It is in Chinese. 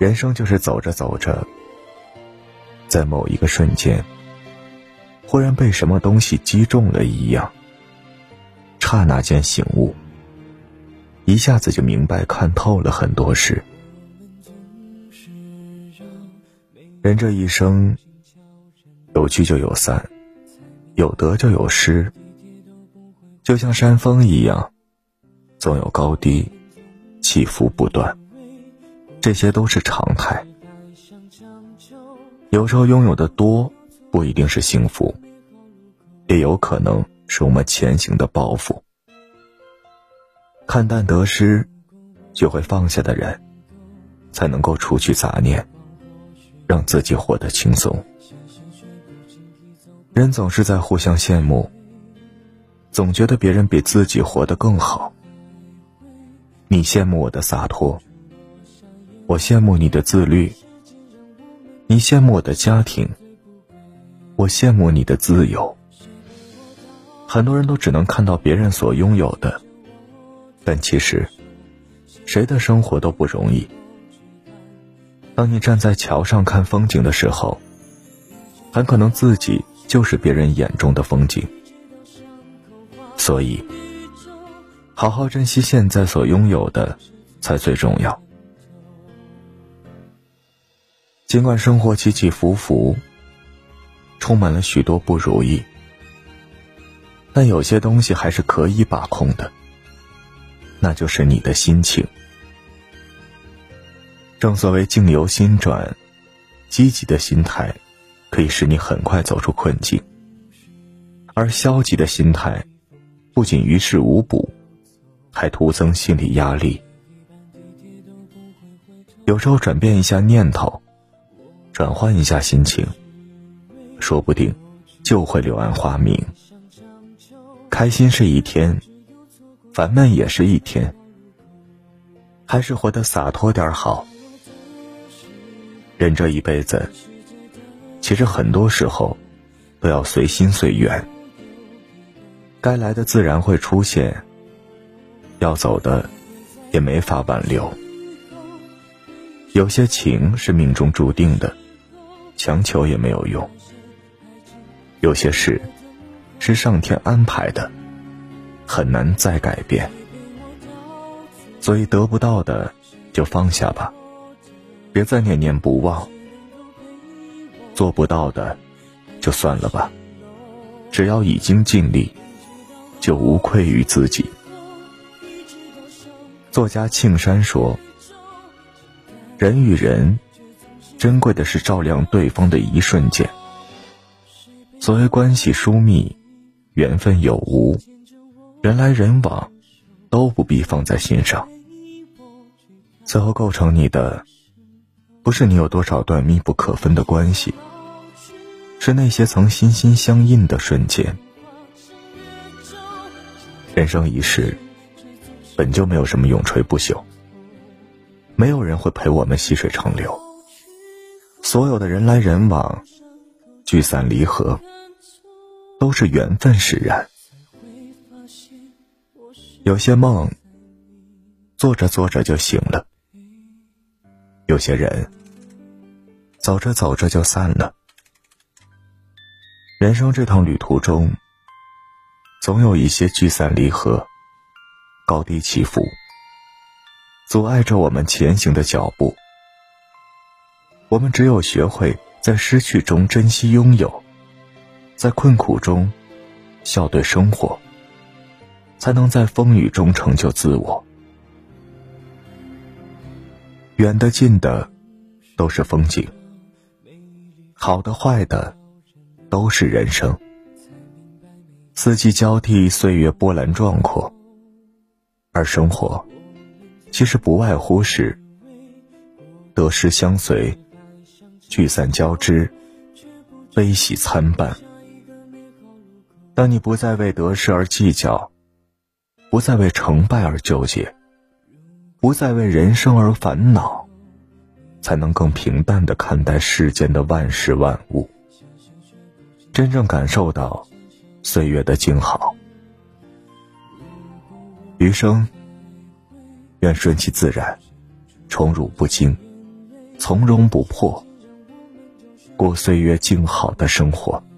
人生就是走着走着，在某一个瞬间，忽然被什么东西击中了一样，刹那间醒悟，一下子就明白看透了很多事。人这一生，有聚就有散，有得就有失，就像山峰一样，总有高低，起伏不断。这些都是常态。有时候拥有的多，不一定是幸福，也有可能是我们前行的包袱。看淡得失，学会放下的人，才能够除去杂念，让自己活得轻松。人总是在互相羡慕，总觉得别人比自己活得更好。你羡慕我的洒脱。我羡慕你的自律，你羡慕我的家庭，我羡慕你的自由。很多人都只能看到别人所拥有的，但其实，谁的生活都不容易。当你站在桥上看风景的时候，很可能自己就是别人眼中的风景。所以，好好珍惜现在所拥有的，才最重要。尽管生活起起伏伏，充满了许多不如意，但有些东西还是可以把控的，那就是你的心情。正所谓境由心转，积极的心态可以使你很快走出困境，而消极的心态不仅于事无补，还徒增心理压力。有时候转变一下念头。转换一下心情，说不定就会柳暗花明。开心是一天，烦闷也是一天，还是活得洒脱点好。人这一辈子，其实很多时候都要随心随缘。该来的自然会出现，要走的也没法挽留。有些情是命中注定的。强求也没有用。有些事是上天安排的，很难再改变。所以得不到的就放下吧，别再念念不忘。做不到的就算了吧，只要已经尽力，就无愧于自己。作家庆山说：“人与人。”珍贵的是照亮对方的一瞬间。所谓关系疏密，缘分有无，人来人往，都不必放在心上。最后构成你的，不是你有多少段密不可分的关系，是那些曾心心相印的瞬间。人生一世，本就没有什么永垂不朽，没有人会陪我们细水长流。所有的人来人往，聚散离合，都是缘分使然。有些梦，做着做着就醒了；有些人，走着走着就散了。人生这趟旅途中，总有一些聚散离合，高低起伏，阻碍着我们前行的脚步。我们只有学会在失去中珍惜拥有，在困苦中笑对生活，才能在风雨中成就自我。远的近的都是风景，好的坏的都是人生。四季交替，岁月波澜壮阔，而生活其实不外乎是得失相随。聚散交织，悲喜参半。当你不再为得失而计较，不再为成败而纠结，不再为人生而烦恼，才能更平淡的看待世间的万事万物，真正感受到岁月的静好。余生，愿顺其自然，宠辱不惊。从容不迫，过岁月静好的生活。